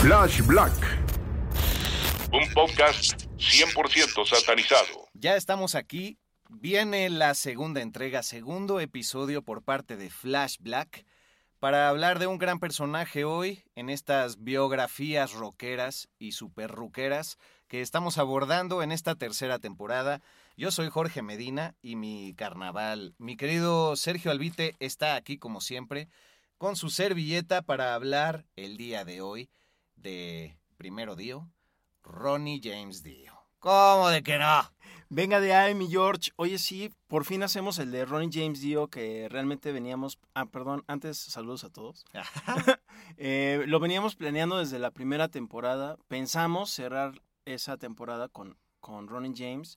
Flash Black. Un podcast 100% satanizado. Ya estamos aquí. Viene la segunda entrega, segundo episodio por parte de Flash Black para hablar de un gran personaje hoy en estas biografías rockeras y super ruqueras que estamos abordando en esta tercera temporada. Yo soy Jorge Medina y mi carnaval, mi querido Sergio Albite está aquí como siempre con su servilleta para hablar el día de hoy de primero Dio, Ronnie James Dio. ¿Cómo de que no? Venga de ahí, mi George. Oye, sí, por fin hacemos el de Ronnie James Dio, que realmente veníamos. Ah, perdón, antes saludos a todos. Eh, lo veníamos planeando desde la primera temporada. Pensamos cerrar esa temporada con, con Ronnie James.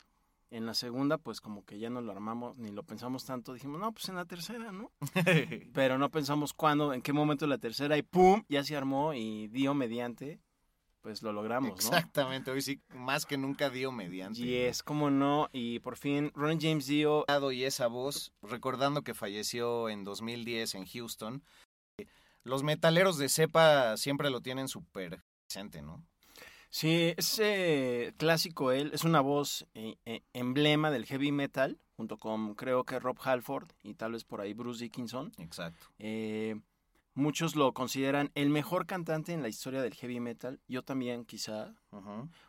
En la segunda, pues como que ya no lo armamos ni lo pensamos tanto. Dijimos, no, pues en la tercera, ¿no? Pero no pensamos cuándo, en qué momento la tercera. Y ¡pum! Ya se armó y Dio mediante pues lo logramos, ¿no? Exactamente, hoy sí, más que nunca dio mediante. Y es como no, y por fin Ronnie James dio... Y esa voz, recordando que falleció en 2010 en Houston, los metaleros de cepa siempre lo tienen súper presente, ¿no? Sí, ese clásico él es una voz eh, eh, emblema del heavy metal, junto con creo que Rob Halford y tal vez por ahí Bruce Dickinson. Exacto. Eh, Muchos lo consideran el mejor cantante en la historia del heavy metal. Yo también, quizá.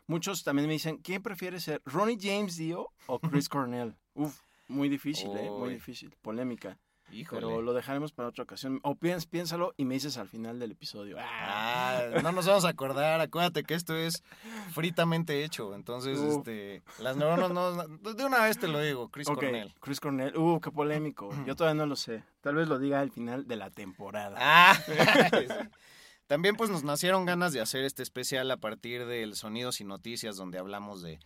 Muchos también me dicen, ¿quién prefiere ser Ronnie James Dio o Chris Cornell? Uf, muy difícil, ¿eh? Muy difícil. Polémica. Híjole. Pero lo dejaremos para otra ocasión. O piens, piénsalo y me dices al final del episodio. Ah, no nos vamos a acordar. Acuérdate que esto es fritamente hecho. Entonces, este, las neuronas no. De una vez te lo digo, Chris Cornell. Chris Cornell. Uh, qué polémico. Yo todavía no lo sé. Tal vez lo diga al final de la temporada. Ah, También pues nos nacieron ganas de hacer este especial a partir del Sonidos y Noticias donde hablamos de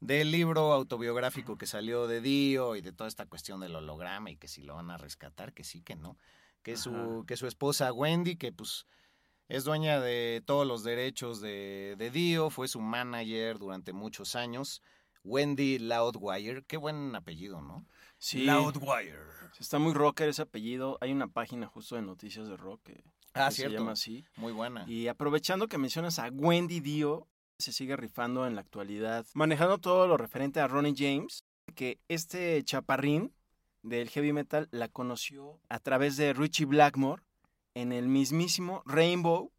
del libro autobiográfico que salió de Dio y de toda esta cuestión del holograma y que si lo van a rescatar, que sí, que no. Que su, que su esposa Wendy, que pues es dueña de todos los derechos de, de Dio, fue su manager durante muchos años. Wendy Loudwire, qué buen apellido, ¿no? Sí. Loudwire. Está muy rocker ese apellido. Hay una página justo de noticias de rock que, Ah, que se cierto. llama así. Muy buena. Y aprovechando que mencionas a Wendy Dio, se sigue rifando en la actualidad, manejando todo lo referente a Ronnie James, que este chaparrín del heavy metal la conoció a través de Richie Blackmore en el mismísimo Rainbow,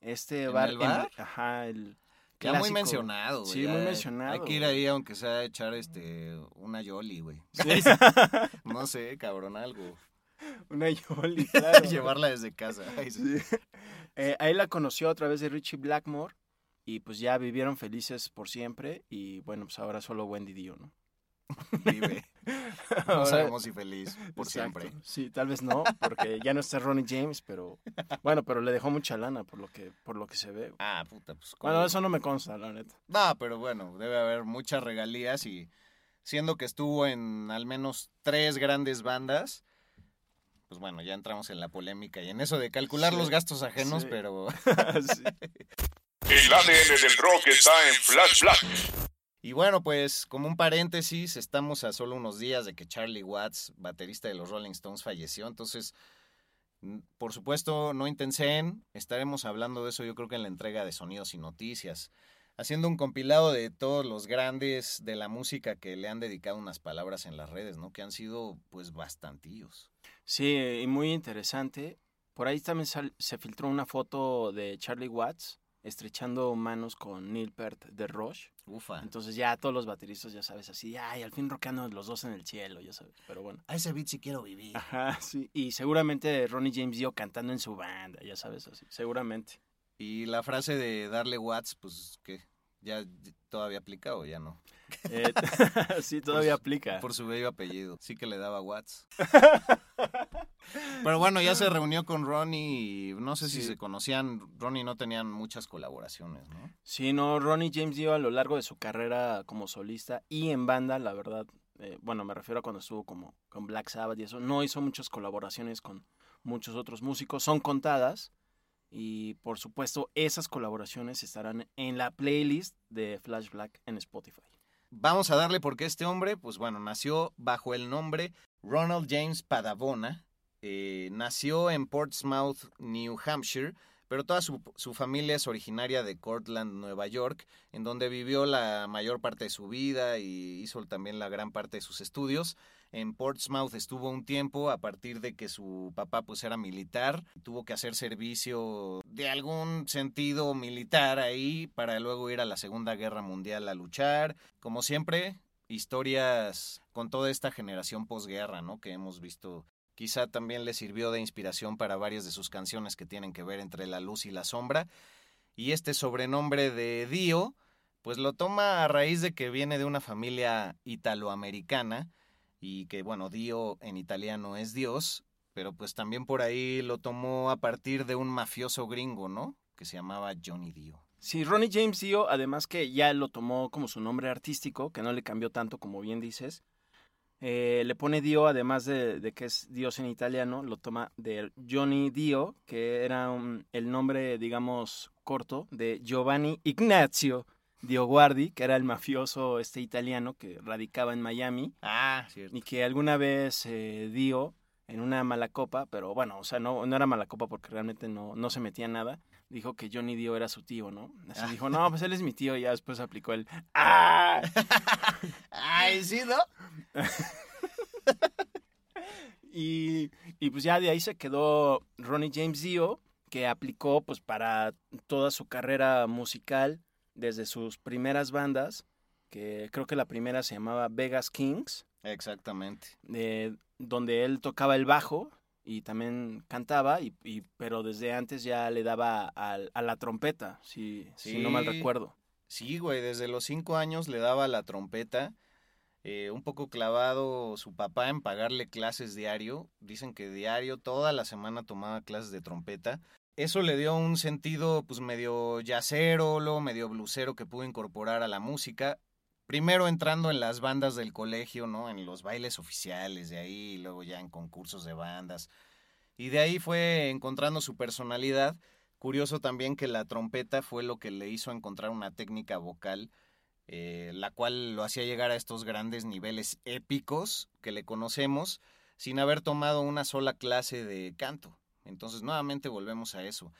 este ¿En bar. el bar? ajá, el Ya muy mencionado, güey. Sí, muy mencionado. Hay que ir ahí, aunque sea a echar este, una Yoli, güey. Sí. No sé, cabrón, algo. Una Yoli, claro. Llevarla desde casa. Ay. Sí. Eh, ahí la conoció a través de Richie Blackmore y pues ya vivieron felices por siempre y bueno, pues ahora solo Wendy Dio, ¿no? Vive. No Ahora- sabemos si feliz, por Exacto. siempre. Sí, tal vez no, porque ya no está Ronnie James, pero bueno, pero le dejó mucha lana por lo que por lo que se ve. Ah, puta, pues. ¿cómo? Bueno, eso no me consta, la neta. No, pero bueno, debe haber muchas regalías y siendo que estuvo en al menos tres grandes bandas, pues bueno, ya entramos en la polémica y en eso de calcular Sí, los gastos ajenos, sí. pero Sí. El ADN del rock está en Flash Black. Y bueno, pues como un paréntesis, estamos a solo unos días de que Charlie Watts, baterista de los Rolling Stones, falleció. Entonces, por supuesto, no intensen, estaremos hablando de eso yo creo que en la entrega de Sonidos y Noticias, haciendo un compilado de todos los grandes de la música que le han dedicado unas palabras en las redes, ¿no? Que han sido pues bastantillos. Sí, y muy interesante. Por ahí también se filtró una foto de Charlie Watts estrechando manos con Neil Peart de Rush. Ufa. Entonces ya todos los bateristas, ya sabes, así, ay, al fin rockeando los dos en el cielo, ya sabes. Pero bueno. A ese beat sí quiero vivir. Ajá, sí. Y seguramente Ronnie James Dio cantando en su banda, ya sabes, así. Seguramente. Y la frase de darle Watts, pues, ¿qué? ¿Ya todavía aplica o ya no? Eh, sí, todavía aplica. Por su bello apellido. Sí que le daba Watts. Pero bueno, ya se reunió con Ronnie y no sé si se conocían. Ronnie no tenían muchas colaboraciones, ¿no? Sí, no, Ronnie James dio a lo largo de su carrera como solista y en banda, la verdad, eh, bueno, me refiero a cuando estuvo como con Black Sabbath y eso, no hizo muchas colaboraciones con muchos otros músicos, son contadas y por supuesto esas colaboraciones estarán en la playlist de Flash Black en Spotify. Vamos a darle porque este hombre, pues bueno, nació bajo el nombre Ronald James Padavona, eh, nació en Portsmouth, New Hampshire, pero toda su, su, familia es originaria de Cortland, Nueva York, en donde vivió la mayor parte de su vida y hizo también la gran parte de sus estudios. En Portsmouth estuvo un tiempo a partir de que su papá pues era militar, tuvo que hacer servicio de algún sentido militar ahí para luego ir a la Segunda Guerra Mundial a luchar. Como siempre, historias con toda esta generación posguerra, ¿no? Que hemos visto Quizá también le sirvió de inspiración para varias de sus canciones que tienen que ver entre la luz y la sombra. Y este sobrenombre de Dio, pues lo toma a raíz de que viene de una familia italoamericana y que, bueno, Dio en italiano es Dios, pero pues también por ahí lo tomó a partir de un mafioso gringo, ¿no? Que se llamaba Johnny Dio. Sí, Ronnie James Dio, además que ya lo tomó como su nombre artístico, que no le cambió tanto como bien dices, eh, le pone Dio, además de, que es Dios en italiano, lo toma de Johnny Dio, que era el nombre, digamos, corto de Giovanni Ignazio Dioguardi, que era el mafioso este italiano que radicaba en Miami. Ah, cierto. Y que alguna vez eh, Dio, en una mala copa, pero bueno, o sea, no, no era mala copa porque realmente no, no se metía nada, dijo que Johnny Dio era su tío, ¿no? Así dijo, no, pues él es mi tío, y ya después aplicó el ¡Ah! ¡Ay, sí, no! y, y, pues ya de ahí se quedó Ronnie James Dio, que aplicó pues para toda su carrera musical desde sus primeras bandas, que creo que la primera se llamaba Vegas Kings. Exactamente. donde él tocaba el bajo y también cantaba, y, pero desde antes ya le daba a, la trompeta, si, si no mal recuerdo. Sí, güey, desde los cinco años le daba la trompeta. Eh, un poco clavado su papá en pagarle clases diario. Dicen que diario, toda la semana tomaba clases de trompeta. Eso le dio un sentido pues medio yacero, medio blusero que pudo incorporar a la música. Primero entrando en las bandas del colegio, ¿no? En los bailes oficiales de ahí, y luego ya en concursos de bandas. Y de ahí fue encontrando su personalidad. Curioso también que la trompeta fue lo que le hizo encontrar una técnica vocal, eh, la cual lo hacía llegar a estos grandes niveles épicos que le conocemos, sin haber tomado una sola clase de canto. Entonces, nuevamente volvemos a eso.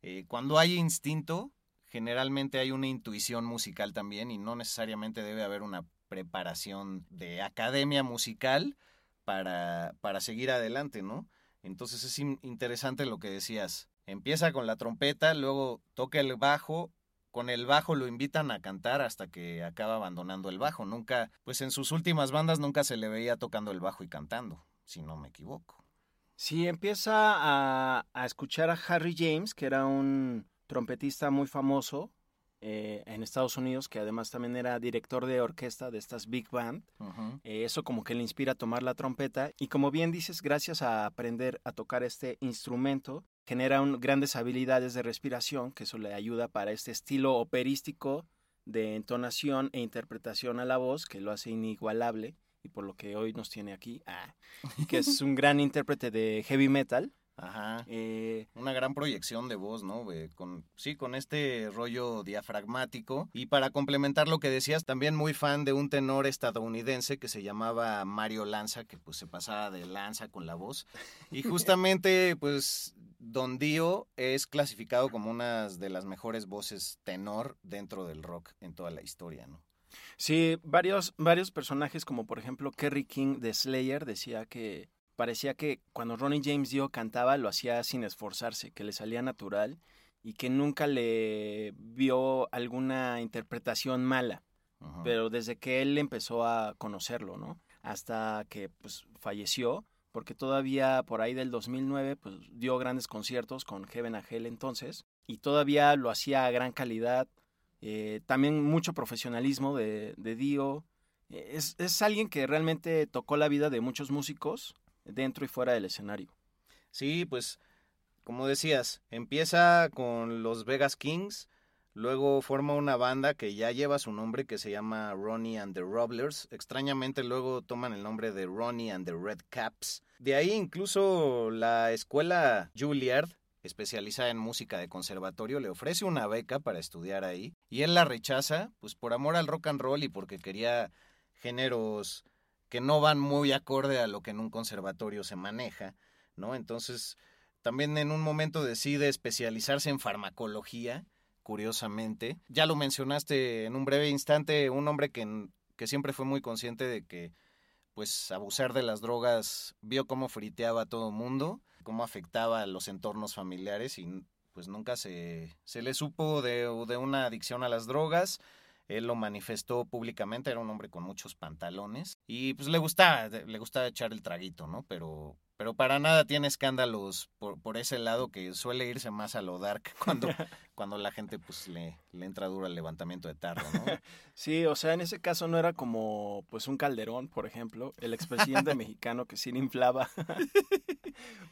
Eh, cuando hay instinto, generalmente hay una intuición musical también y no necesariamente debe haber una preparación de academia musical para, para seguir adelante, ¿no? Entonces es interesante lo que decías. Empieza con la trompeta, luego toca el bajo, con el bajo lo invitan a cantar hasta que acaba abandonando el bajo. Nunca, pues en sus últimas bandas nunca se le veía tocando el bajo y cantando, si no me equivoco. Sí, empieza a, a escuchar a Harry James, que era un trompetista muy famoso eh, en Estados Unidos, que además también era director de orquesta de estas big band. Eh, eso como que le inspira a tomar la trompeta. Y como bien dices, gracias a aprender a tocar este instrumento, genera grandes habilidades de respiración, que eso le ayuda para este estilo operístico de entonación e interpretación a la voz, que lo hace inigualable y por lo que hoy nos tiene aquí, ah, que es un gran intérprete de heavy metal. Ajá. Eh, una gran proyección de voz, ¿no? con, sí, con este rollo diafragmático. Y para complementar lo que decías, también muy fan de un tenor estadounidense que se llamaba Mario Lanza, que pues se pasaba de lanza con la voz. Y justamente, pues, Don Dio es clasificado como una de las mejores voces tenor dentro del rock en toda la historia, ¿no? Sí, varios, varios personajes, como por ejemplo Kerry King de Slayer, decía que parecía que cuando Ronnie James Dio cantaba lo hacía sin esforzarse, que le salía natural y que nunca le vio alguna interpretación mala. Pero desde que él empezó a conocerlo, ¿no? Hasta que pues falleció, porque todavía por ahí del 2009 pues dio grandes conciertos con Heaven a Hell entonces y todavía lo hacía a gran calidad, eh, también mucho profesionalismo de, Dio. Es, es alguien que realmente tocó la vida de muchos músicos dentro y fuera del escenario. Sí, pues como decías, empieza con los Vegas Kings, luego forma una banda que ya lleva su nombre que se llama Ronnie and the Roblers. Extrañamente luego toman el nombre de Ronnie and the Red Caps. De ahí incluso la escuela Juilliard, especializada en música de conservatorio, le ofrece una beca para estudiar ahí y él la rechaza, pues por amor al rock and roll y porque quería géneros que no van muy acorde a lo que en un conservatorio se maneja, ¿no? Entonces, también en un momento decide especializarse en farmacología, curiosamente. Ya lo mencionaste en un breve instante, un hombre que, que siempre fue muy consciente de que pues abusar de las drogas vio cómo friteaba a todo mundo, cómo afectaba a los entornos familiares y pues nunca se, se le supo de, de una adicción a las drogas. Él lo manifestó públicamente, era un hombre con muchos pantalones y pues le gustaba, le gustaba echar el traguito, ¿no? Pero pero para nada tiene escándalos por, por, ese lado que suele irse más a lo dark cuando, cuando la gente pues le, le entra duro al levantamiento de tarro, ¿no? Sí, o sea, en ese caso no era como pues un Calderón, por ejemplo, el expresidente mexicano que sí le inflaba.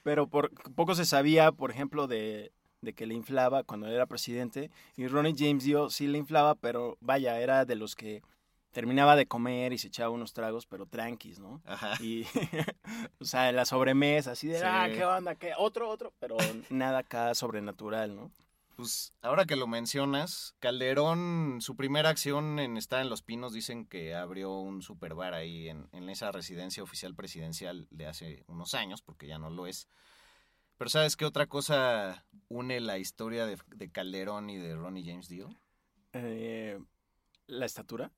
Pero por poco se sabía, por ejemplo, de, de que le inflaba cuando era presidente y Ronnie James Dio sí le inflaba, pero vaya, era de los que terminaba de comer y se echaba unos tragos, pero tranquis, ¿no? Ajá. Y, o sea, en la sobremesa, así de, ah, ¿qué onda? ¿Qué? Otro, otro, pero nada acá sobrenatural, ¿no? Pues ahora que lo mencionas, Calderón, su primera acción en estar en Los Pinos, dicen que abrió un super bar ahí en, en esa residencia oficial presidencial de hace unos años, porque ya no lo es. Pero ¿sabes qué otra cosa une la historia de, de Calderón y de Ronnie James Dio? Eh, ¿La estatura?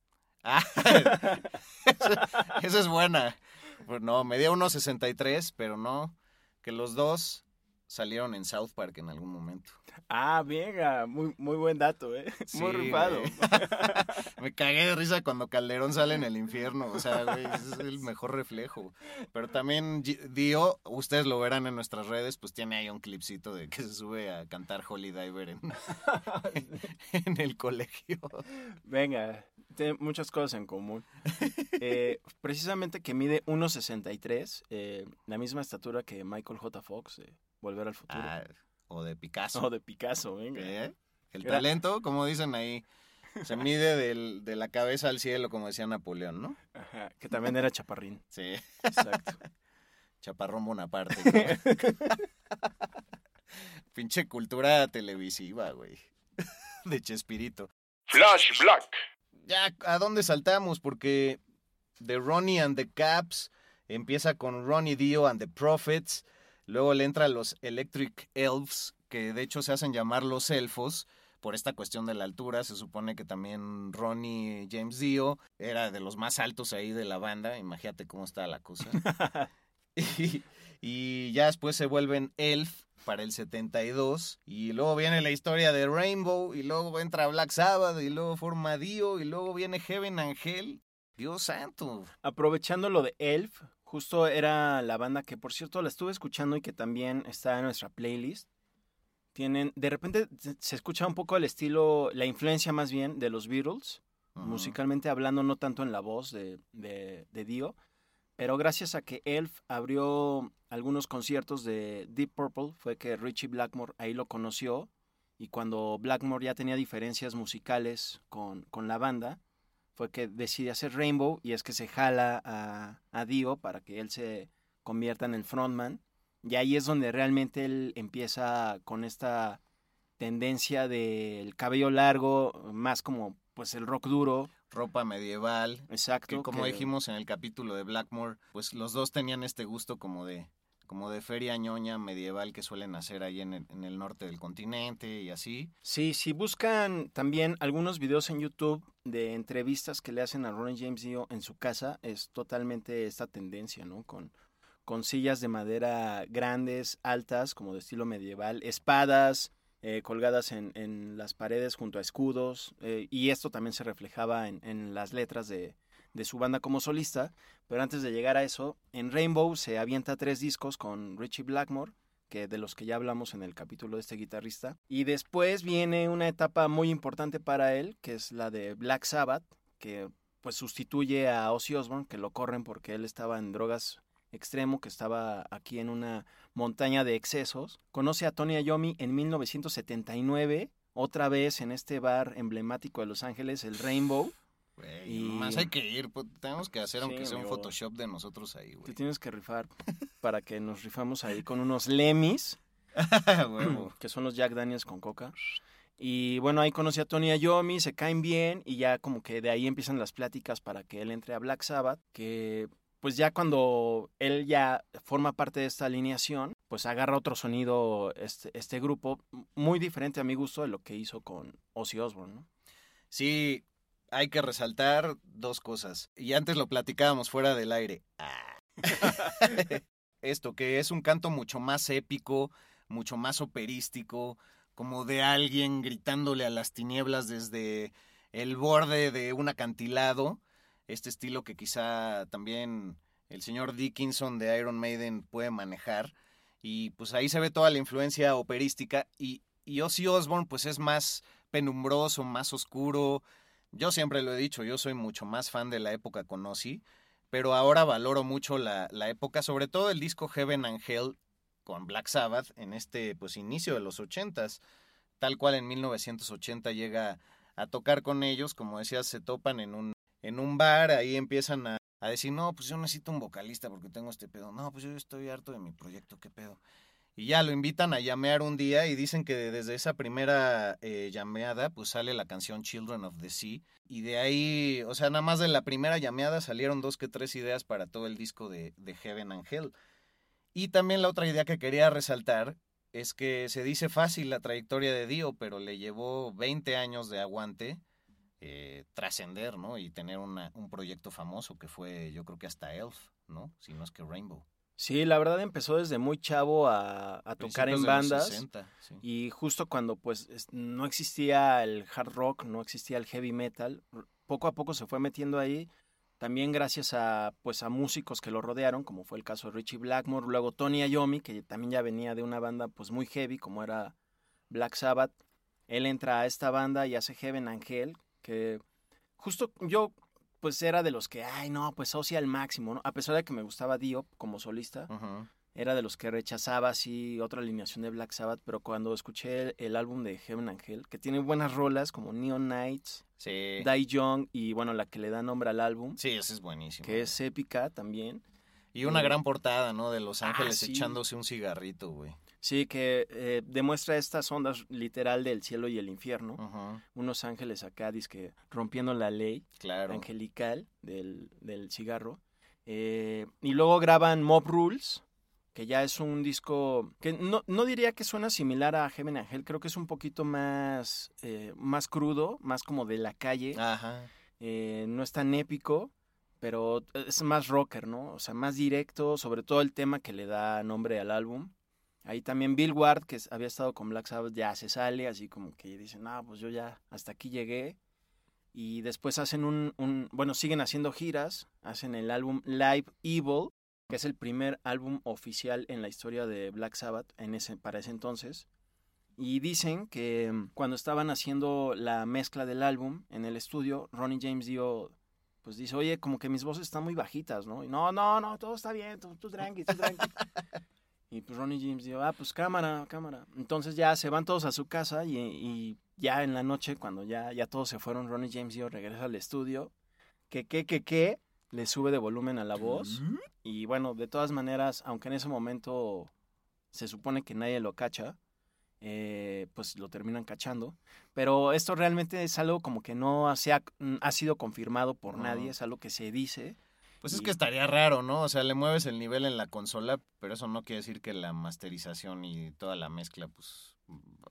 Ah, esa es buena. Pues no, medía 1.63, pero no. Que los dos salieron en South Park en algún momento. Ah, venga, muy, muy buen dato, ¿eh? muy rifado. Me cagué de risa cuando Calderón sale en el infierno, o sea, güey, es el mejor reflejo. Pero también Dio, ustedes lo verán en nuestras redes, pues tiene ahí un clipcito de que se sube a cantar Holy Diver en, en el colegio. Venga, tiene muchas cosas en común. Eh, precisamente que mide 1.63, eh, la misma estatura que Michael J. Fox, eh, Volver al Futuro. Ah, o de Picasso. O de Picasso, venga. El talento, como dicen ahí, se mide del, de la cabeza al cielo, como decía Napoleón, ¿no? Ajá, que también era chaparrín. Sí. Exacto. Chaparrón Bonaparte. Pinche cultura televisiva, güey. De Chespirito. Flash Black ya, ¿a dónde saltamos? Porque de Ronnie and the Caps empieza con Ronnie Dio and the Prophets, luego le entra los Electric Elves, que de hecho se hacen llamar los elfos por esta cuestión de la altura. Se supone que también Ronnie James Dio era de los más altos ahí de la banda. Imagínate cómo está la cosa. y, y ya después se vuelven Elf, para el 72. Y luego viene la historia de Rainbow, y luego entra Black Sabbath, y luego forma Dio, y luego viene Heaven Angel. Dios santo. Aprovechando lo de Elf, justo era la banda que, por cierto, la estuve escuchando y que también está en nuestra playlist. Tienen, de repente se escucha un poco el estilo, la influencia más bien de los Beatles, musicalmente hablando, no tanto en la voz de, de, de Dio, pero gracias a que Elf abrió algunos conciertos de Deep Purple, fue que Richie Blackmore ahí lo conoció. Y cuando Blackmore ya tenía diferencias musicales con, con la banda, fue que decide hacer Rainbow y es que se jala a, a Dio para que él se convierta en el frontman. Y ahí es donde realmente él empieza con esta tendencia del cabello largo, más como pues el rock duro, ropa medieval. Exacto. Que como dijimos en el capítulo de Blackmore, pues los dos tenían este gusto como de como de feria ñoña medieval que suelen hacer ahí en el, norte del continente y así. Sí, si buscan también algunos videos en YouTube de entrevistas que le hacen a Ronnie James Dio en su casa, es totalmente esta tendencia, ¿no? Con, con sillas de madera grandes, altas, como de estilo medieval, espadas eh, colgadas en, en, las paredes junto a escudos, eh, y esto también se reflejaba en, en las letras de, de, su banda como solista. Pero antes de llegar a eso, en Rainbow se avienta tres discos con Richie Blackmore, que de los que ya hablamos en el capítulo de este guitarrista. Y después viene una etapa muy importante para él, que es la de Black Sabbath, que pues sustituye a Ozzy Osbourne, que lo corren porque él estaba en drogas extremo, que estaba aquí en una montaña de excesos. Conoce a Tony Iommi en 1979, otra vez en este bar emblemático de Los Ángeles, el Rainbow. Y más hay que ir, pues, tenemos que hacer aunque sea un Photoshop de nosotros ahí, güey. Te tienes que rifar para que nos rifamos ahí con unos Lemis, que son los Jack Daniels con coca. Y bueno, ahí conocí a Tony Iommi, se caen bien y ya como que de ahí empiezan las pláticas para que él entre a Black Sabbath, que pues ya cuando él ya forma parte de esta alineación, pues agarra otro sonido este, este grupo, muy diferente a mi gusto de lo que hizo con Ozzy Osbourne, ¿no? Sí, hay que resaltar dos cosas. Y antes lo platicábamos fuera del aire. Ah. Esto, que es un canto mucho más épico, mucho más operístico, como de alguien gritándole a las tinieblas desde el borde de un acantilado. Este estilo que quizá también el señor Dickinson de Iron Maiden puede manejar. Y pues ahí se ve toda la influencia operística. Y, y Ozzy Osbourne pues es más penumbroso, más oscuro. Yo siempre lo he dicho, yo soy mucho más fan de la época con Ozzy. Pero ahora valoro mucho la, la época, sobre todo el disco Heaven and Hell con Black Sabbath en este pues inicio de los ochentas, tal cual en 1980 llega a tocar con ellos, como decías, se topan en un, en un bar, ahí empiezan a, a decir, no, pues yo necesito un vocalista porque tengo este pedo, no, pues yo estoy harto de mi proyecto, qué pedo. Y ya lo invitan a llamear un día y dicen que desde esa primera eh, llameada pues sale la canción Children of the Sea. Y de ahí, o sea, nada más de la primera llameada salieron dos que tres ideas para todo el disco de, Heaven and Hell. Y también la otra idea que quería resaltar es que se dice fácil la trayectoria de Dio, pero le llevó 20 años de aguante eh, trascender, ¿no? Y tener un proyecto famoso que fue, yo creo que hasta Elf, ¿no? Si no es que Rainbow. Sí, la verdad empezó desde muy chavo a, a tocar en bandas 60, sí. y justo cuando pues no existía el hard rock, no existía el heavy metal, poco a poco se fue metiendo ahí, también gracias a pues a músicos que lo rodearon, como fue el caso de Richie Blackmore, luego Tony Iommi, que también ya venía de una banda pues muy heavy como era Black Sabbath. Él entra a esta banda y hace Heaven Angel, que justo yo pues era de los que, ay, no, pues Ozzy al máximo, ¿no? A pesar de que me gustaba Dio como solista, uh -huh. era de los que rechazaba así otra alineación de Black Sabbath, pero cuando escuché el, el álbum de Heaven Angel, que tiene buenas rolas como Neon Nights, sí. Die Young y bueno, la que le da nombre al álbum. Sí, es buenísimo. Que es épica también. Y una y, gran portada, ¿no? De Los Ángeles ah, sí. echándose un cigarrito, güey. Sí, que eh, demuestra estas ondas literal del cielo y el infierno. Uh -huh. Unos ángeles acá, que rompiendo la ley claro. angelical del, del cigarro. Eh, y luego graban Mob Rules, que ya es un disco que no, no diría que suena similar a Heaven Angel, creo que es un poquito más, eh, más crudo, más como de la calle. Ajá. Eh, no es tan épico, pero es más rocker, ¿no? O sea, más directo, sobre todo el tema que le da nombre al álbum. Ahí también Bill Ward, que había estado con Black Sabbath, ya se sale, así como que dicen, no, pues yo ya hasta aquí llegué. Y después hacen un, un, bueno, siguen haciendo giras, hacen el álbum Live Evil, que es el primer álbum oficial en la historia de Black Sabbath en ese, para ese entonces. Y dicen que mm, cuando estaban haciendo la mezcla del álbum en el estudio, Ronnie James dio, pues dice, oye, como que mis voces están muy bajitas, ¿no? Y no, no, no, todo está bien, tú, tú tranqui, tú tranqui. Y pues Ronnie James dijo, ah, pues cámara, cámara. Entonces ya se van todos a su casa y, y ya en la noche, cuando ya, ya todos se fueron, Ronnie James dijo, regresa al estudio, que, que, que, que, le sube de volumen a la voz. Y bueno, de todas maneras, aunque en ese momento se supone que nadie lo cacha, eh, pues lo terminan cachando. Pero esto realmente es algo como que no ha, ha, sido confirmado por no. nadie, es algo que se dice. Pues es que estaría raro, ¿no? O sea, le mueves el nivel en la consola, pero eso no quiere decir que la masterización y toda la mezcla, pues,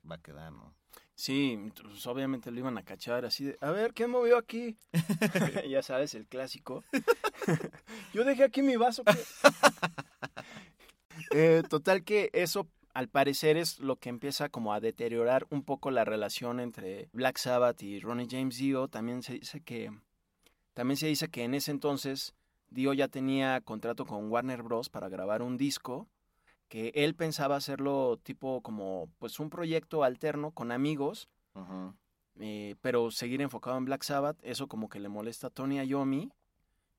va a quedar, ¿no? Sí, pues obviamente lo iban a cachar así de, a ver, ¿quién movió aquí? ya sabes, el clásico. Yo dejé aquí mi vaso. Eh, total que eso al parecer es lo que empieza como a deteriorar un poco la relación entre Black Sabbath y Ronnie James Dio. También se dice que también se dice que en ese entonces Dio ya tenía contrato con Warner Bros. para grabar un disco que él pensaba hacerlo tipo como pues un proyecto alterno con amigos, eh, pero seguir enfocado en Black Sabbath, eso como que le molesta a Tony Iommi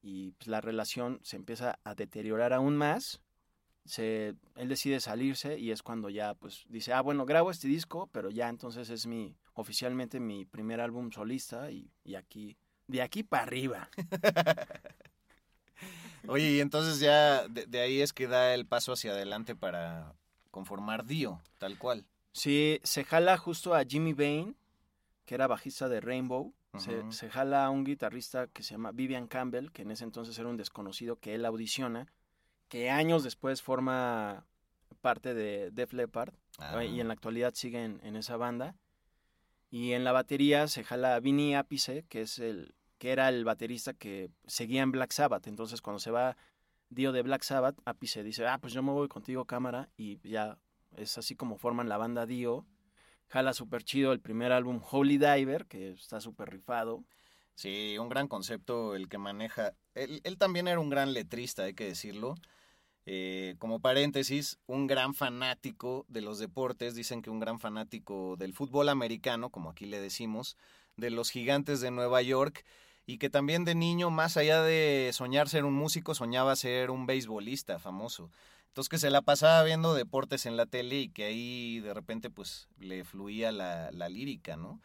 y pues, la relación se empieza a deteriorar aún más. Se, él decide salirse y es cuando ya pues dice, ah, bueno, grabo este disco, pero ya entonces es mi, oficialmente mi primer álbum solista y, y aquí, de aquí para arriba. Oye, y entonces ya de, ahí es que da el paso hacia adelante para conformar Dio, tal cual. Sí, se jala justo a Jimmy Bain, que era bajista de Rainbow. se, se, jala a un guitarrista que se llama Vivian Campbell, que en ese entonces era un desconocido que él audiciona que años después forma parte de Def Leppard y en la actualidad sigue en, esa banda. Y en la batería se jala Vinny Appice, que es el que era el baterista que seguía en Black Sabbath. Entonces cuando se va Dio de Black Sabbath, Appice dice, ah, pues yo me voy contigo cámara y ya es así como forman la banda Dio. Jala súper chido el primer álbum Holy Diver, que está súper rifado. Sí, un gran concepto el que maneja. Él, él, también era un gran letrista, hay que decirlo. Eh, como paréntesis, un gran fanático de los deportes, dicen que un gran fanático del fútbol americano, como aquí le decimos, de los gigantes de Nueva York, y que también de niño, más allá de soñar ser un músico, soñaba ser un beisbolista famoso. Entonces que se la pasaba viendo deportes en la tele y que ahí de repente pues le fluía la, la lírica, ¿no?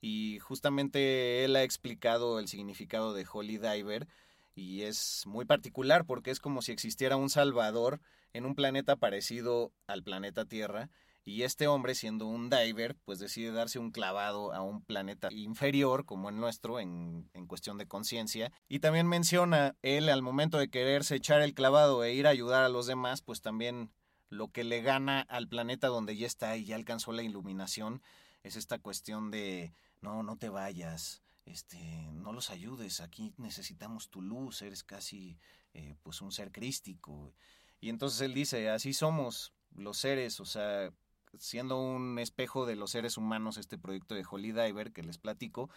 Y justamente él ha explicado el significado de Holy Diver, y es muy particular porque es como si existiera un Salvador en un planeta parecido al planeta Tierra y este hombre siendo un diver pues decide darse un clavado a un planeta inferior como el nuestro en, en cuestión de conciencia y también menciona él al momento de quererse echar el clavado e ir a ayudar a los demás pues también lo que le gana al planeta donde ya está y ya alcanzó la iluminación es esta cuestión de no, no te vayas, este, no los ayudes, aquí necesitamos tu luz, eres casi eh, pues un ser crístico. Y entonces él dice, así somos los seres, o sea, siendo un espejo de los seres humanos, este proyecto de Holy Diver que les platico,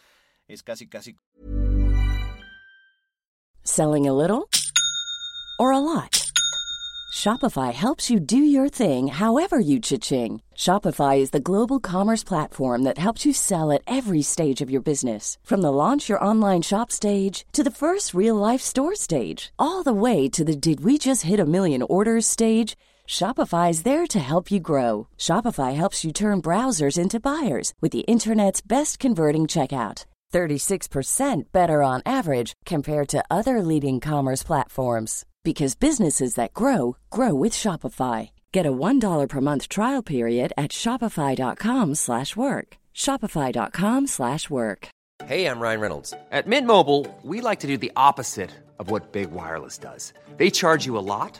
es casi casi... Selling a little or a lot. Shopify helps you do your thing however you cha-ching. Shopify is the global commerce platform that helps you sell at every stage of your business. From the launch your online shop stage to the first real life store stage, all the way to the did we just hit a million orders stage. Shopify is there to help you grow. Shopify helps you turn browsers into buyers with the internet's best converting checkout. 36% better on average compared to other leading commerce platforms because businesses that grow grow with Shopify. Get a $1 per month trial period at shopify.com/work. shopify.com/work. Hey, I'm Ryan Reynolds. At Mint Mobile, we like to do the opposite of what Big Wireless does. They charge you a lot,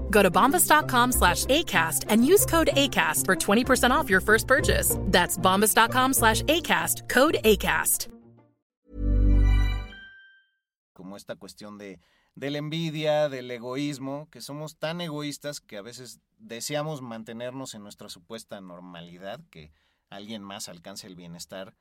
Go to bombas.com slash ACAST and use code ACAST for 20% off your first purchase. That's bombas.com slash ACAST, code ACAST. Como esta cuestión de de la envidia, del egoísmo, que somos tan egoístas que a veces deseamos mantenernos en nuestra supuesta normalidad, que alguien más alcance el bienestar,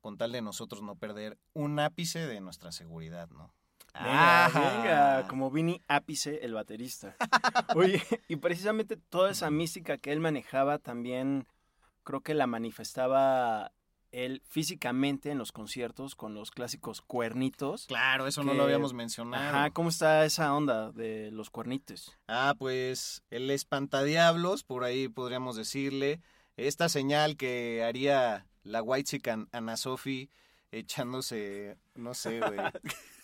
con tal de nosotros no perder un ápice de nuestra seguridad, ¿no? Venga, venga, como Vinny Ápice, el baterista. Oye, y precisamente toda esa mística que él manejaba también creo que la manifestaba él físicamente en los conciertos con los clásicos cuernitos. Claro, eso no lo habíamos mencionado. Ajá, ¿cómo está esa onda de los cuernitos? Ah, pues el espantadiablos, por ahí podríamos decirle. Esta señal que haría la White Chicken Ana Sophie echándose, no sé, güey.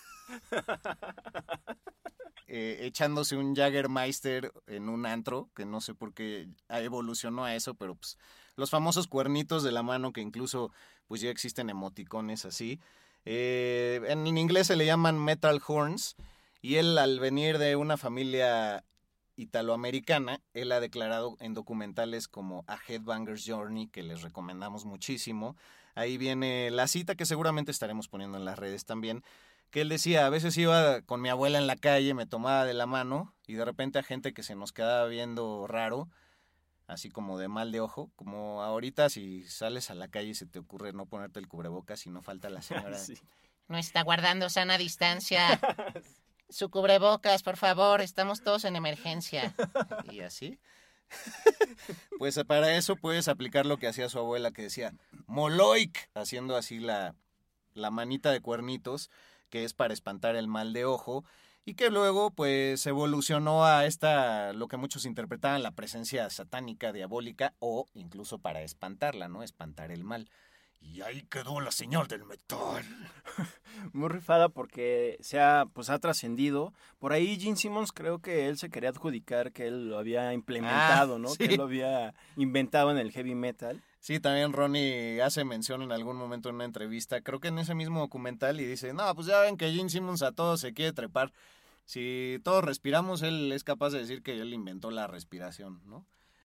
Eh, echándose un Jaggermeister en un antro, que no sé por qué evolucionó a eso, pero pues los famosos cuernitos de la mano que incluso pues ya existen emoticones así. Eh, en inglés se le llaman metal horns y él al venir de una familia italoamericana, él ha declarado en documentales como A Headbanger's Journey, que les recomendamos muchísimo. Ahí viene la cita que seguramente estaremos poniendo en las redes también, que él decía, a veces iba con mi abuela en la calle, me tomaba de la mano y de repente a gente que se nos quedaba viendo raro, así como de mal de ojo, como ahorita si sales a la calle y se te ocurre no ponerte el cubrebocas y no falta la señora. No está guardando sana distancia. Su cubrebocas, por favor, estamos todos en emergencia. Y así. pues para eso puedes aplicar lo que hacía su abuela que decía Moloik, haciendo así la, la manita de cuernitos, que es para espantar el mal de ojo y que luego pues evolucionó a esta, lo que muchos interpretaban la presencia satánica, diabólica o incluso para espantarla, ¿no? Espantar el mal. Y ahí quedó la señal del metal. Muy rifada porque se ha, pues, ha trascendido. Por ahí Gene Simmons creo que él se quería adjudicar que él lo había implementado, Ah, ¿no? sí. Que él lo había inventado en el heavy metal. Sí, también Ronnie hace mención en algún momento en una entrevista, creo que en ese mismo documental, y dice, no, pues ya ven que Gene Simmons a todos se quiere trepar. Si todos respiramos, él es capaz de decir que él inventó la respiración, ¿no?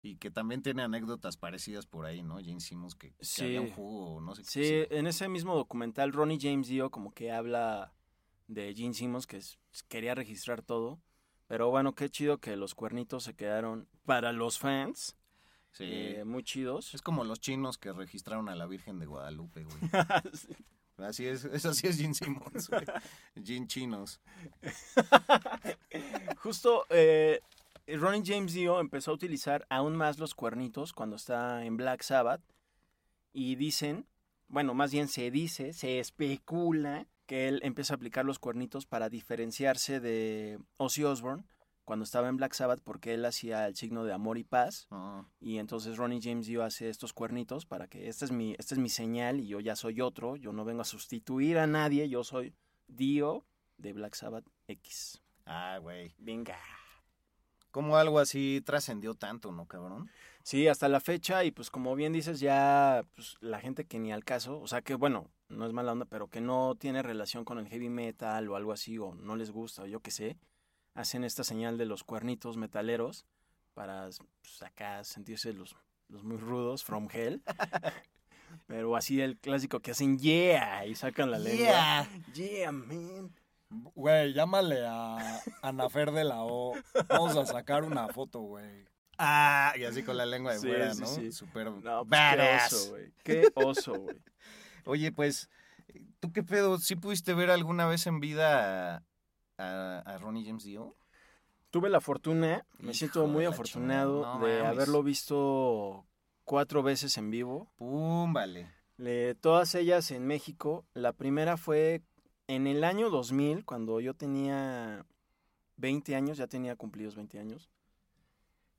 Y que también tiene anécdotas parecidas por ahí, ¿no? Gene Simmons, que, que Sí. había un jugo, no sé qué. Sí, en ese mismo documental Ronnie James Dio como que habla de Gene Simmons que quería registrar todo. Pero bueno, qué chido que los cuernitos se quedaron para los fans. Sí. eh, muy chidos. Es como los chinos que registraron a la Virgen de Guadalupe, güey. Así es, es así es Gene Simmons, güey. Gene Chinos. Justo eh, Ronnie James Dio empezó a utilizar aún más los cuernitos cuando está en Black Sabbath. Y dicen, bueno, más bien se dice, se especula que él empieza a aplicar los cuernitos para diferenciarse de Ozzy Osbourne cuando estaba en Black Sabbath porque él hacía el signo de amor y paz. Ah, Y entonces Ronnie James Dio hace estos cuernitos para que esta es mi, esta es mi señal y yo ya soy otro. Yo no vengo a sustituir a nadie, yo soy Dio de Black Sabbath X. Ah, güey. Venga. Como algo así trascendió tanto, ¿no, cabrón? Sí, hasta la fecha, y pues como bien dices, ya pues, la gente que ni al caso, o sea que bueno, no es mala onda, pero que no tiene relación con el heavy metal o algo así, o no les gusta, o yo qué sé, hacen esta señal de los cuernitos metaleros para pues, acá sentirse los, los muy rudos, from hell. Pero así el clásico que hacen yeah y sacan la lengua. Yeah. Yeah, man. Güey, llámale a Anafer de la O. Vamos a sacar una foto, güey. Ah, y así con la lengua de Sí, fuera, sí, ¿no? sí. Súper No, pues, badass. qué oso, güey. Qué oso, güey. Oye, pues, ¿tú qué pedo? ¿Sí pudiste ver alguna vez en vida a, Ronnie James Dio? Tuve la fortuna, me Hijo siento muy afortunado chingada, no de mames. haberlo visto cuatro veces en vivo. Pum, vale. Le- todas ellas en México. La primera fue en el año 2000, cuando yo tenía 20 años, ya tenía cumplidos 20 años.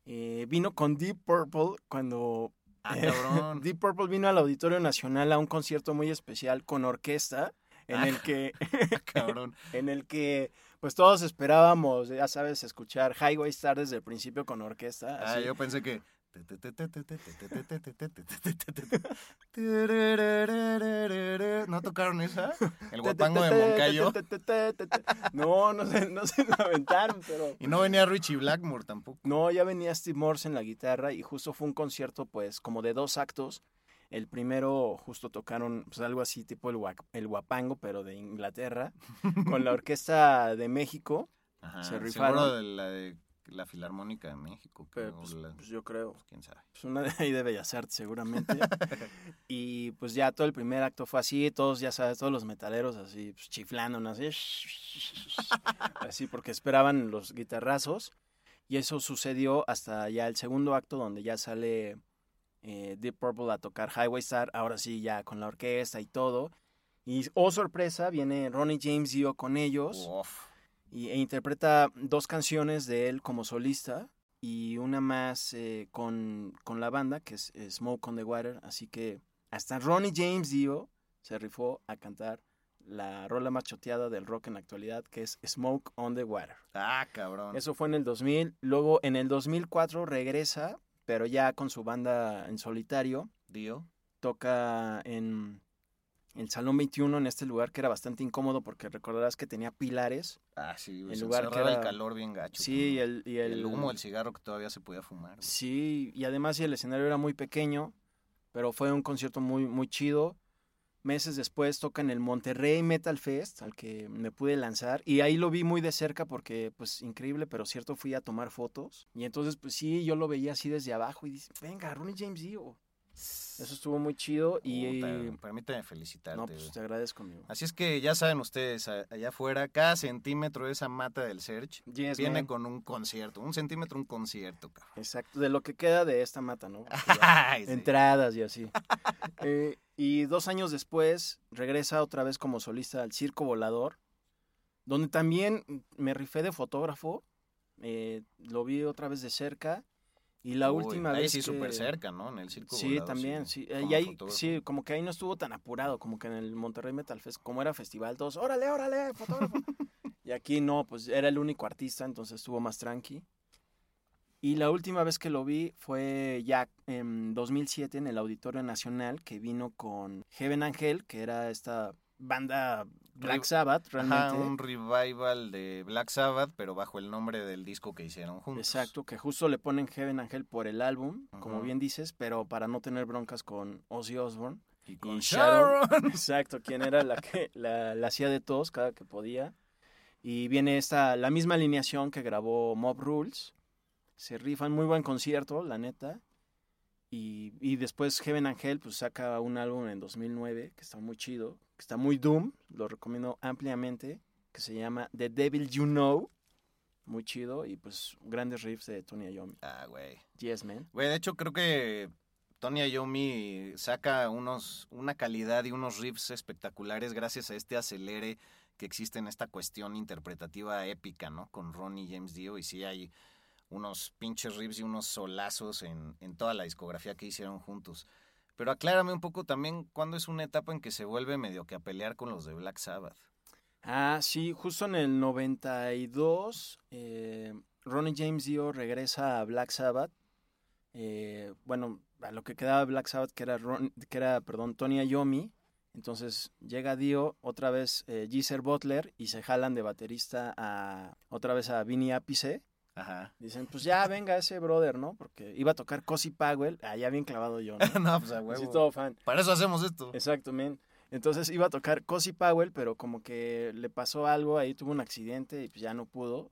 Eh, vino con Deep Purple cuando Ah, cabrón. Deep Purple vino al Auditorio Nacional a un concierto muy especial con orquesta en Ah. el que Cabrón. en el que pues todos esperábamos, ya sabes, escuchar Highway Star desde el principio con orquesta. Ah, yo pensé que... ¿No tocaron esa? El guapango de Moncayo. No, no se, no se aventaron, pero... Y no venía Richie Blackmore tampoco. No, ya venía Steve Morse en la guitarra y justo fue un concierto pues como de dos actos El primero justo tocaron pues, algo así tipo el, guapango, pero de Inglaterra, con la Orquesta de México. Ajá, se seguro rifaron. de la de la Filarmónica de México. Creo, pues, la- pues, yo creo. pues, quién sabe. Pues una de ahí de Bellas Artes seguramente. y pues ya todo el primer acto fue así, todos ya sabes, todos los metaleros así pues, chiflando, así, así porque esperaban los guitarrazos. Y eso sucedió hasta ya el segundo acto donde ya sale eh, Deep Purple a tocar Highway Star, ahora sí ya con la orquesta y todo. Y oh sorpresa, viene Ronnie James Dio con ellos Uf. y, e interpreta dos canciones de él como solista y una más eh, con, con la banda, que es Smoke on the Water. Así que hasta Ronnie James Dio se rifó a cantar la rola más choteada del rock en la actualidad, que es Smoke on the Water. Ah, cabrón. Eso fue en el 2000. Luego en el 2004 regresa, pero ya con su banda en solitario. Dio. Toca en el Salón 21, en este lugar que era bastante incómodo porque recordarás que tenía pilares. Ah, sí, El el lugar que el era- calor bien gacho. Sí, y el, y el, el humo del cigarro que todavía se podía fumar. güey. Sí, y además el escenario era muy pequeño, pero fue un concierto muy, muy chido. Meses después toca en el Monterrey Metal Fest, al que me pude lanzar, y ahí lo vi muy de cerca porque, pues, increíble, pero cierto, fui a tomar fotos. Y entonces, pues sí, yo lo veía así desde abajo y dice, venga, Ronnie James Dio. Eso estuvo muy chido y... Puta, permíteme felicitarte. no, pues te agradezco, amigo. Así es que ya saben ustedes, allá afuera, cada centímetro de esa mata del Search Yes, viene man. con un concierto. Un centímetro, un concierto, cabrón. Exacto, de lo que queda de esta mata, ¿no? Ay, sí. entradas y así. Eh, y dos años después regresa otra vez como solista al Circo Volador, donde también me rifé de fotógrafo. eh, lo vi otra vez de cerca. Y la Uy, última ahí vez. sí, que- súper cerca, ¿no? En el circo. Sí, Volador, también, sí. Eh, como Y ahí, fotógrafo. sí, como que ahí no estuvo tan apurado, como que en el Monterrey Metal Fest, como era festival, todos, órale, órale, fotógrafo. y aquí no, pues era el único artista, entonces estuvo más tranqui. Y la última vez que lo vi fue ya en 2007 en el Auditorio Nacional, que vino con Heaven Angel, que era esta banda Black Sabbath, realmente. Ajá, un revival de Black Sabbath, pero bajo el nombre del disco que hicieron juntos. Exacto, que justo le ponen Heaven Angel por el álbum, como bien dices, pero para no tener broncas con Ozzy Osbourne. Y con y Sharon. Exacto, quien era la que la, la hacía de todos cada que podía. Y viene esta, la misma alineación que grabó Mob Rules. Se rifan, muy buen concierto, la neta. Y, y después Heaven Angel pues saca un álbum en 2009 que está muy chido, que está muy doom, lo recomiendo ampliamente, que se llama The Devil You Know. Muy chido y pues grandes riffs de Tony Iommi. Ah, güey. Yes, man. Güey, de hecho creo que Tony Iommi saca unos, una calidad y unos riffs espectaculares gracias a este acelere que existe en esta cuestión interpretativa épica, ¿no? Con Ronnie James Dio y sí hay unos pinches riffs y unos solazos en, en toda la discografía que hicieron juntos. Pero aclárame un poco también cuándo es una etapa en que se vuelve medio que a pelear con los de Black Sabbath. Ah, sí, justo en el 92, eh, Ronnie James Dio regresa a Black Sabbath. Eh, bueno, a lo que quedaba Black Sabbath, que era, que era perdón, Tony Iommi. Entonces llega Dio, otra vez eh, Geezer Butler, y se jalan de baterista a otra vez a Vinny Appice. Ajá. Dicen, pues ya venga ese brother, ¿no? Porque iba a tocar Cosi Powell, ah, ya bien clavado yo, ¿no? no, pues a huevo. todo fan. Para eso hacemos esto. Exacto, men. Entonces iba a tocar Cosi Powell, pero como que le pasó algo, ahí tuvo un accidente y pues ya no pudo.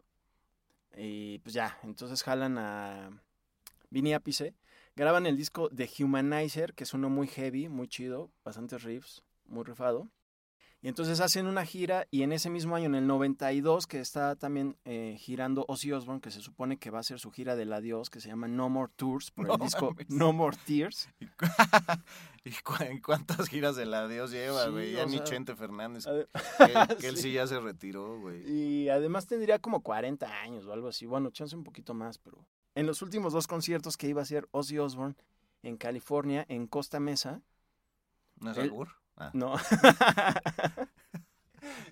Y pues ya, entonces jalan a Vinny Appice. Graban el disco The Humanizer, que es uno muy heavy, muy chido, bastantes riffs, muy rifado. Y entonces hacen una gira y en ese mismo año, en el 92, que está también eh, girando Ozzy Osbourne, que se supone que va a ser su gira del adiós, que se llama No More Tours, por el disco mames. No More Tears. ¿Y cu- ¿Y cu- en cuántas giras de la Dios lleva, Sí, güey? ya o ni sea, Chente Fernández. Que, que él sí ya se retiró, güey. Y además tendría como 40 años o algo así. Bueno, chance un poquito más, pero. En los últimos dos conciertos que iba a hacer Ozzy Osbourne en California, en Costa Mesa. ¿No es él- albur? Ah. No.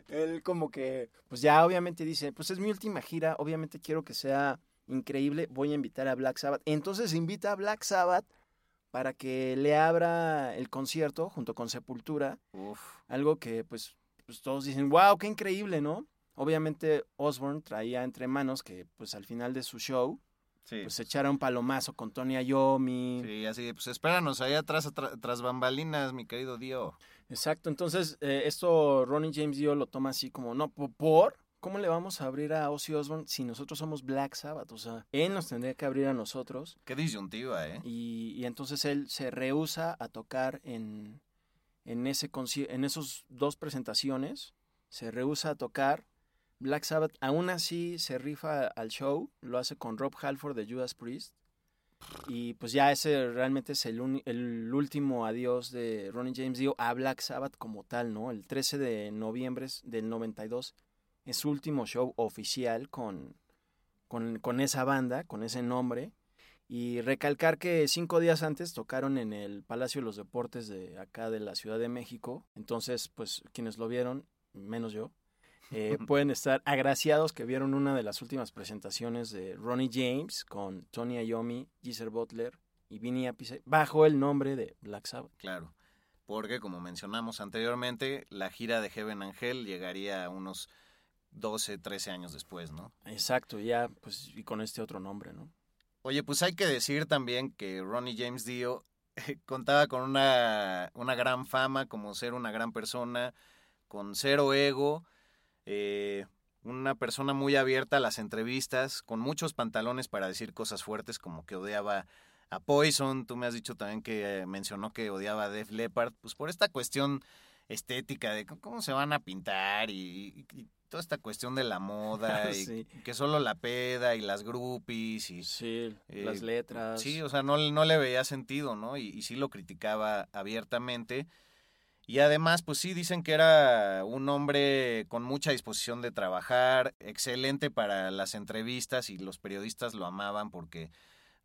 Él como que, pues ya obviamente dice, pues es mi última gira, obviamente quiero que sea increíble, voy a invitar a Black Sabbath. Entonces invita a Black Sabbath para que le abra el concierto junto con Sepultura. Uf. Algo que pues, pues todos dicen, wow, qué increíble, ¿no? Obviamente Osborne traía entre manos que pues al final de su show pues se echara un palomazo con Tony Iommi. Sí, así, pues espéranos ahí atrás, tras bambalinas, mi querido Dio. Exacto, entonces eh, esto Ronnie James Dio lo toma así como, no, ¿por? ¿Cómo le vamos a abrir a Ozzy Osbourne si nosotros somos Black Sabbath? O sea, él nos tendría que abrir a nosotros. Qué disyuntiva, ¿eh? Y, y entonces él se rehúsa a tocar en, en, ese, en esos dos presentaciones, se rehúsa a tocar. Black Sabbath aún así se rifa al show, lo hace con Rob Halford de Judas Priest. Y pues ya ese realmente es el, último adiós de Ronnie James Dio a Black Sabbath como tal, ¿no? El 13 de noviembre del 92 es su último show oficial con, con esa banda, con ese nombre. Y recalcar que cinco días antes tocaron en el Palacio de los Deportes de acá de la Ciudad de México. Entonces, pues quienes lo vieron, menos yo, eh, pueden estar agraciados que vieron una de las últimas presentaciones de Ronnie James con Tony Iommi, Geezer Butler y Vinny Appice bajo el nombre de Black Sabbath. Claro, porque como mencionamos anteriormente, la gira de Heaven Angel llegaría a unos 12, 13 años después, ¿no? Exacto, ya pues y con este otro nombre, ¿no? Oye, pues hay que decir también que Ronnie James Dio contaba con una, una gran fama como ser una gran persona, con cero ego, eh, una persona muy abierta a las entrevistas, con muchos pantalones para decir cosas fuertes como que odiaba a Poison, tú me has dicho también que mencionó que odiaba a Def Leppard, pues por esta cuestión estética de cómo se van a pintar y, toda esta cuestión de la moda y que solo la peda y las groupies y sí, las eh, letras. Sí, o sea, no, no le veía sentido, ¿no? Y, y, sí lo criticaba abiertamente. Y además, pues sí, dicen que era un hombre con mucha disposición de trabajar, excelente para las entrevistas y los periodistas lo amaban porque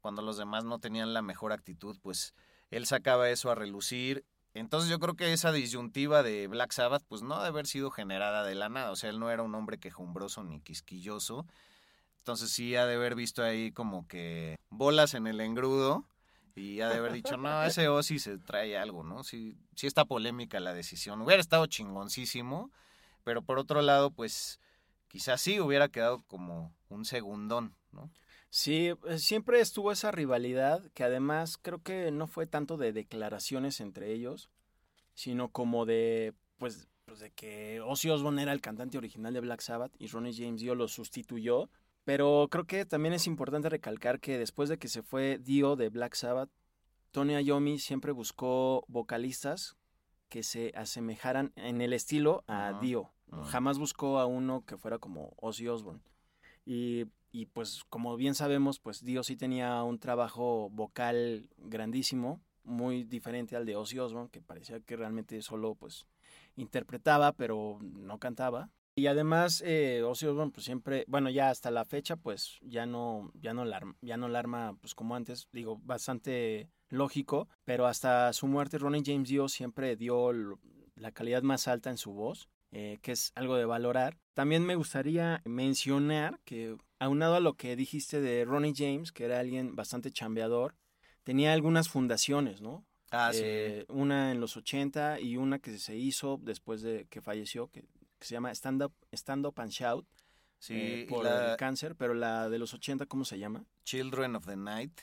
cuando los demás no tenían la mejor actitud, pues él sacaba eso a relucir. Entonces yo creo que esa disyuntiva de Black Sabbath pues no debe haber sido generada de la nada, o sea, él no era un hombre quejumbroso ni quisquilloso, entonces sí ha de haber visto ahí como que bolas en el engrudo y ha de haber dicho, no, ese Ozzy se trae algo, ¿no? Sí, sí está polémica la decisión, hubiera estado chingoncísimo, pero por otro lado pues quizás sí hubiera quedado como un segundón, ¿no? Sí, eh, siempre estuvo esa rivalidad que además creo que no fue tanto de declaraciones entre ellos, sino como de, pues, pues de que Ozzy Osbourne era el cantante original de Black Sabbath y Ronnie James Dio lo sustituyó. Pero creo que también es importante recalcar que después de que se fue Dio de Black Sabbath, Tony Iommi siempre buscó vocalistas que se asemejaran en el estilo a Dio. Jamás buscó a uno que fuera como Ozzy Osbourne. Y y pues como bien sabemos, pues Dio sí tenía un trabajo vocal grandísimo, muy diferente al de Ozzy Osbourne, que parecía que realmente solo pues interpretaba, pero no cantaba. Y además eh, Ozzy Osbourne pues siempre, bueno ya hasta la fecha pues ya no, ya no, la, ya no la arma pues como antes, digo, bastante lógico, pero hasta su muerte Ronnie James Dio siempre dio la calidad más alta en su voz, eh, que es algo de valorar. También me gustaría mencionar que aunado a lo que dijiste de Ronnie James, que era alguien bastante chambeador, tenía algunas fundaciones, ¿no? Ah, sí. Eh, una en los 80 y una que se hizo después de que falleció, que, se llama Stand Up, Stand Up and Shout. Sí, eh, por el cáncer, pero la de los 80, ¿cómo se llama? Children of the Night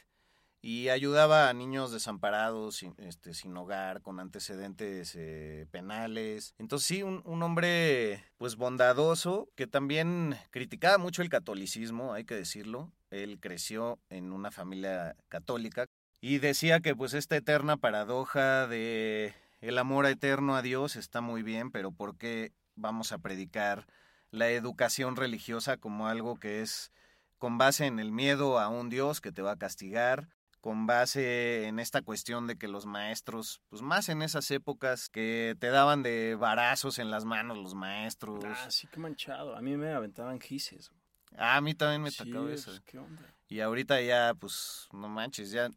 y ayudaba a niños desamparados, este, sin hogar, con antecedentes eh, penales. Entonces sí, un, un, hombre pues bondadoso que también criticaba mucho el catolicismo, hay que decirlo. Él creció en una familia católica y decía que pues esta eterna paradoja de el amor eterno a Dios está muy bien, pero ¿por qué vamos a predicar la educación religiosa como algo que es con base en el miedo a un Dios que te va a castigar, con base en esta cuestión de que los maestros, pues más en esas épocas que te daban de varazos en las manos los maestros. Ah, sí, qué manchado. A mí me aventaban gises. Ah, a mí también me eso. Pues, ¿Qué onda? Y ahorita ya, pues, no manches, ya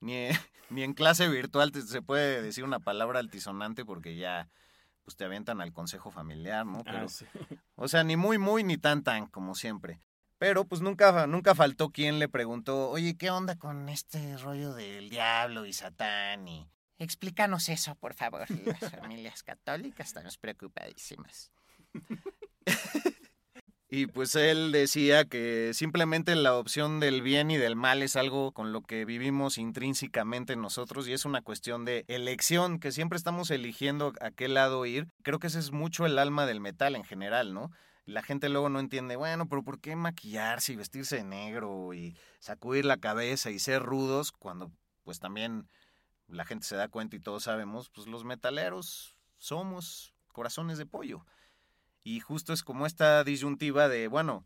ni, ni en clase virtual se puede decir una palabra altisonante porque ya, pues te avientan al consejo familiar, ¿no? Ah, Pero, sí. O sea, ni muy, muy, ni tan, tan, como siempre. Pero pues nunca, nunca faltó quien le preguntó, oye, ¿qué onda con este rollo del diablo y Satán? Y explícanos eso, por favor. Las familias católicas estamos preocupadísimas. Y pues él decía que simplemente la opción del bien y del mal es algo con lo que vivimos intrínsecamente nosotros y es una cuestión de elección, que siempre estamos eligiendo a qué lado ir. Creo que ese es mucho el alma del metal en general, ¿no? La gente luego no entiende, bueno, pero ¿por qué maquillarse y vestirse de negro y sacudir la cabeza y ser rudos cuando pues también la gente se da cuenta y todos sabemos, pues los metaleros somos corazones de pollo. Y justo es como esta disyuntiva de, bueno,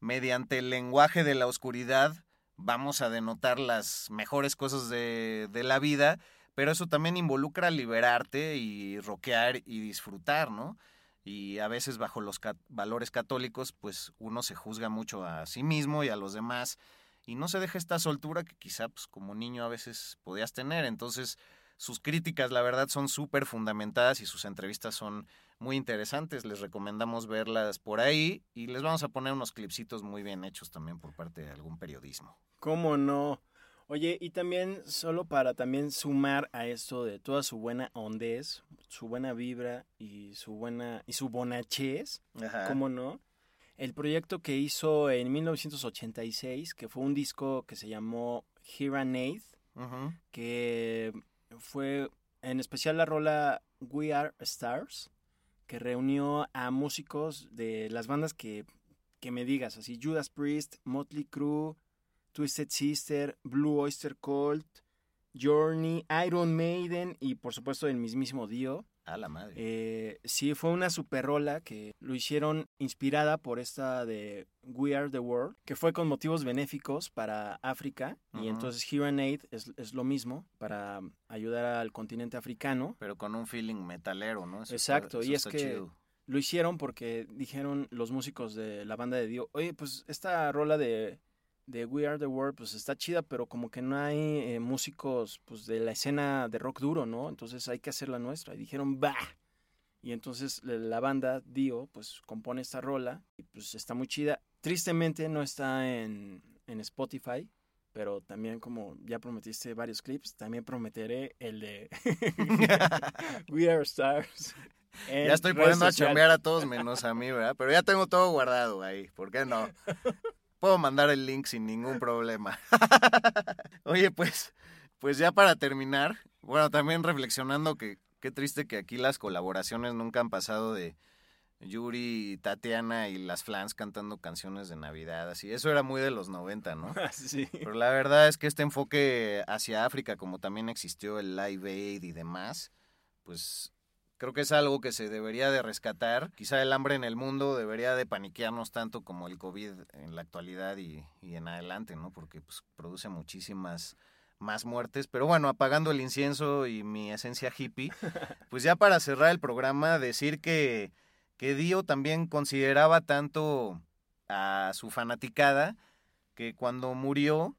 mediante el lenguaje de la oscuridad vamos a denotar las mejores cosas de, de la vida, pero eso también involucra liberarte y roquear y disfrutar, ¿no? Y a veces bajo los valores católicos, pues uno se juzga mucho a sí mismo y a los demás y no se deja esta soltura que quizá pues, como niño a veces podías tener. Entonces, sus críticas, la verdad, son súper fundamentadas y sus entrevistas son muy interesantes. Les recomendamos verlas por ahí y les vamos a poner unos clipsitos muy bien hechos también por parte de algún periodismo. ¿Cómo no? Oye, y también solo para también sumar a esto de toda su buena ondez, su buena vibra y su buena y su bonachez, ¿cómo no? El proyecto que hizo en 1986, que fue un disco que se llamó Here and que fue en especial la rola We Are Stars, que reunió a músicos de las bandas que, que me digas, así Judas Priest, Motley Crue, Twisted Sister, Blue Oyster Cult, Journey, Iron Maiden y por supuesto el mismísimo Dio. A la madre. Eh, sí, fue una super rola que lo hicieron inspirada por esta de We Are the World, que fue con motivos benéficos para África. Y entonces Here and Aid es, es, lo mismo para ayudar al continente africano. Pero con un feeling metalero, ¿no? Exacto, y es que lo hicieron porque dijeron los músicos de la banda de Dio, oye, pues esta rola de de We Are the World, pues está chida, pero como que no hay eh, músicos pues de la escena de rock duro, ¿no? Entonces hay que hacer la nuestra. Y dijeron, va. Y entonces la banda Dio, pues compone esta rola y pues está muy chida. Tristemente no está en, en Spotify, pero también como ya prometiste varios clips, también prometeré el de We Are Stars. Ya estoy poniendo a chambear a todos menos a mí, ¿verdad? Pero ya tengo todo guardado ahí, ¿por qué no? Puedo mandar el link sin ningún problema. Oye, pues, pues ya para terminar, bueno, también reflexionando que qué triste que aquí las colaboraciones nunca han pasado de Yuri y Tatiana y las Flans cantando canciones de Navidad, así. Eso era muy de los 90, ¿no? sí. Pero la verdad es que este enfoque hacia África, como también existió el Live Aid y demás, pues Creo que es algo que se debería de rescatar. Quizá el hambre en el mundo debería de paniquearnos tanto como el COVID en la actualidad y, en adelante, ¿no? Porque pues, produce muchísimas más muertes. Pero bueno, apagando el incienso y mi esencia hippie, pues ya para cerrar el programa, decir que, que Dio también consideraba tanto a su fanaticada que cuando murió,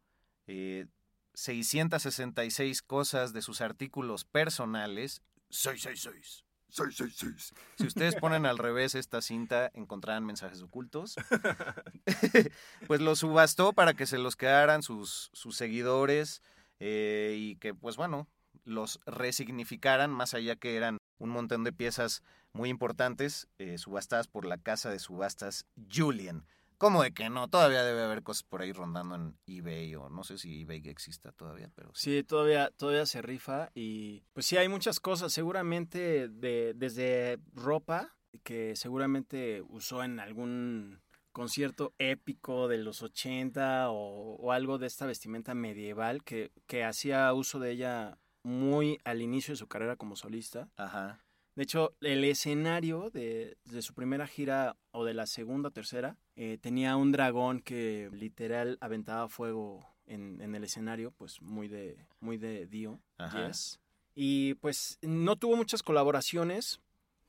eh, 666 cosas de sus artículos personales, 666 666. Si ustedes ponen al revés esta cinta, encontrarán mensajes ocultos. pues lo subastó para que se los quedaran sus, sus seguidores eh, y que, pues bueno, los resignificaran, más allá que eran un montón de piezas muy importantes, eh, subastadas por la casa de subastas Julian. ¿Cómo de que no? Todavía debe haber cosas por ahí rondando en eBay o no sé si eBay exista todavía, pero sí. todavía, todavía se rifa y pues sí hay muchas cosas, seguramente de, desde ropa que seguramente usó en algún concierto épico de los 80 o, o algo de esta vestimenta medieval que, que hacía uso de ella muy al inicio de su carrera como solista. Ajá. De hecho, el escenario de, su primera gira o de la segunda o tercera eh, tenía un dragón que literal aventaba fuego en, el escenario, pues muy de, muy de Dio. Yes. Y pues no tuvo muchas colaboraciones,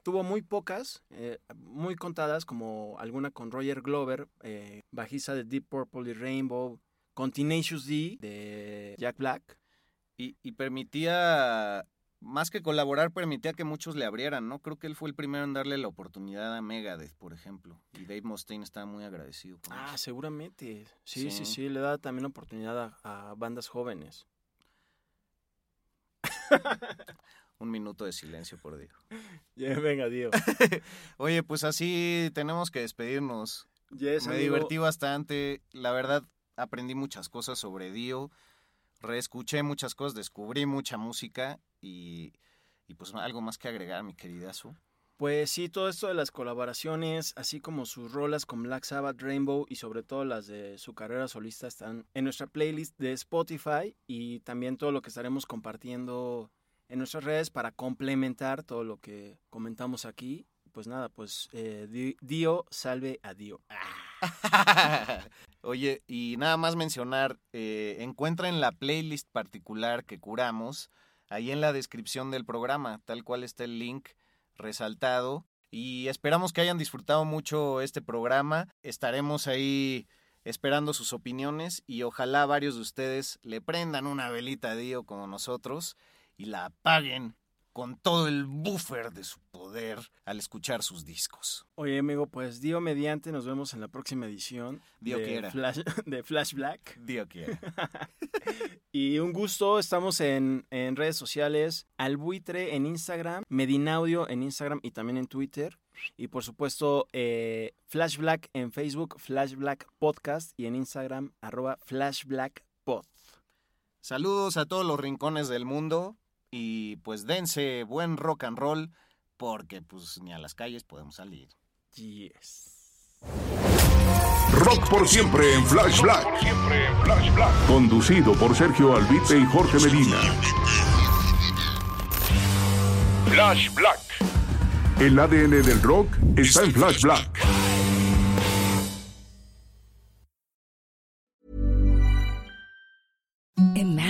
tuvo muy pocas, eh, muy contadas, como alguna con Roger Glover, eh, bajista de Deep Purple y Rainbow, con Tenacious D de Jack Black. Y, y permitía más que colaborar, permitía que muchos le abrieran, ¿no? Creo que él fue el primero en darle la oportunidad a Megadeth, por ejemplo. Y Dave Mustaine estaba muy agradecido. ah, seguramente. Sí, sí, sí, le da también oportunidad a, bandas jóvenes. Un minuto de silencio por Dios. venga, Dios. Oye, pues así tenemos que despedirnos. Yes, Me amigo. divertí bastante. La verdad, aprendí muchas cosas sobre Dio. Reescuché muchas cosas, descubrí mucha música y, y pues algo más que agregar, mi querida Su. Pues sí, todo esto de las colaboraciones, así como sus rolas con Black Sabbath, Rainbow y sobre todo las de su carrera solista están en nuestra playlist de Spotify y también todo lo que estaremos compartiendo en nuestras redes para complementar todo lo que comentamos aquí. Pues nada, pues eh, Di- Dio salve a Dio. Oye, y nada más mencionar, eh, encuentren la playlist particular que curamos ahí en la descripción del programa, tal cual está el link resaltado. Y esperamos que hayan disfrutado mucho este programa. Estaremos ahí esperando sus opiniones y ojalá varios de ustedes le prendan una velita a Dio como nosotros y la apaguen con todo el buffer de su poder al escuchar sus discos. Oye, amigo, pues Dio mediante, nos vemos en la próxima edición Dio de, quiera. Flash, de Flash Black. Dio quiera. Y un gusto, estamos en, en redes sociales, Albuitre en Instagram, Medinaudio en Instagram y también en Twitter. Y por supuesto, eh, Flash Black en Facebook, Flash Black Podcast y en Instagram, arroba Flash Black Pod. Saludos a todos los rincones del mundo y pues dense buen rock and roll porque pues ni a las calles podemos salir. Yes. Rock por siempre en Flash Black. Conducido por Sergio Albite y Jorge Medina. Flash Black. El ADN del rock está en Flash Black.